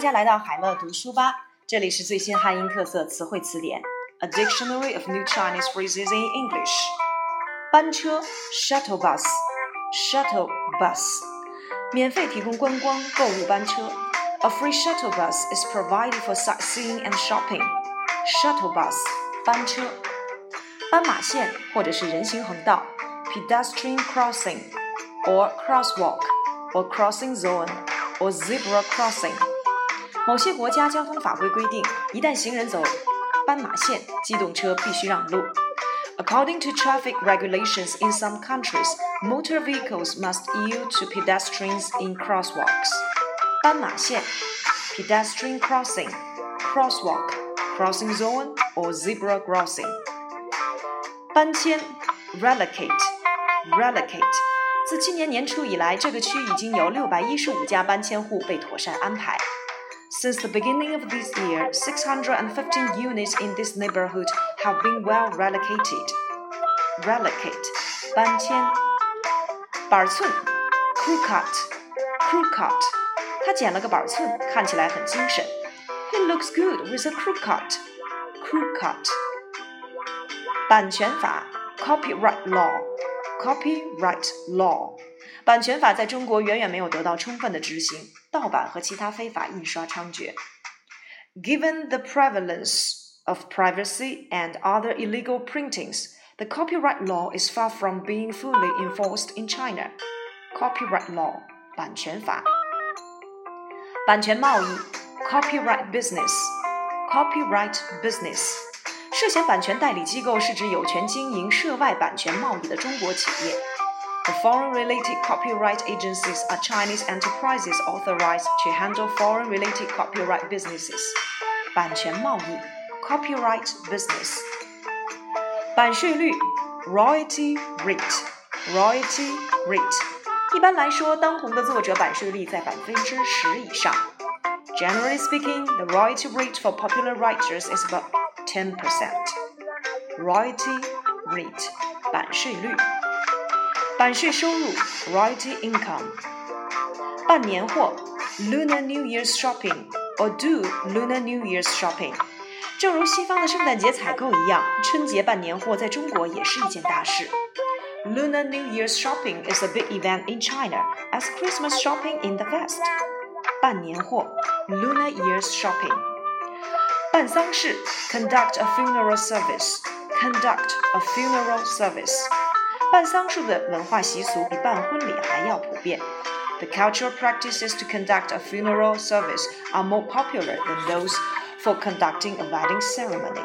大家来到海乐读书吧，这里是最新汉音特色词汇词典，A Dictionary of New Chinese Phrases in English。班车 shuttle bus，shuttle bus，免费提供观光购物班车。A free shuttle bus is provided for sightseeing and shopping. Shuttle bus，班车。斑马线或者是人行横道，pedestrian crossing or crosswalk or crossing zone or zebra crossing。 某些国家交通法规规定，一旦行人走斑马线，机动车必须让路。According to traffic regulations in some countries, motor vehicles must yield to pedestrians in crosswalks. 斑马线 pedestrian crossing, crosswalk, crossing zone or zebra crossing. 搬迁 relocate, relocate. 自今年年初以来，这个区已经有六百一十五家搬迁户被妥善安排。 since the beginning of this year, 615 units in this neighborhood have been well relocated. Relocate, 搬迁。板寸 crew cut, crew cut，他剪了个板寸，看起来很精神。He looks good with a crew cut, crew cut。版权法 copyright law, copyright law。版权法在中国远远没有得到充分的执行， 盗版和其他非法印刷猖獗。Given the prevalence of privacy and other illegal printings, the copyright law is far from being fully enforced in China. Copyright law 版权法。版权贸易 copyright business copyright business 涉嫌版权代理机构是指有权经营涉外版权贸易的中国企业。 the foreign-related copyright agencies are Chinese enterprises authorized to handle foreign-related copyright businesses. 版权贸易 copyright business. 版税率 royalty rate royalty rate. 一般来说，当红的作者版税率在百分之十以上。Generally speaking, the royalty rate for popular writers is about 10%. Royalty rate 版税率。 版税收入 royalty income，办年货 Lunar New Year's shopping or do Lunar New Year's shopping。正如西方的圣诞节采购一样，春节办年货在中国也是一件大事。Lunar New Year's shopping is a big event in China as Christmas shopping in the West。办年货 Lunar Year's shopping。办丧事 conduct a funeral service conduct a funeral service。 办丧事的文化习俗比办婚礼还要普遍。The cultural practices to conduct a funeral service are more popular than those for conducting a wedding ceremony.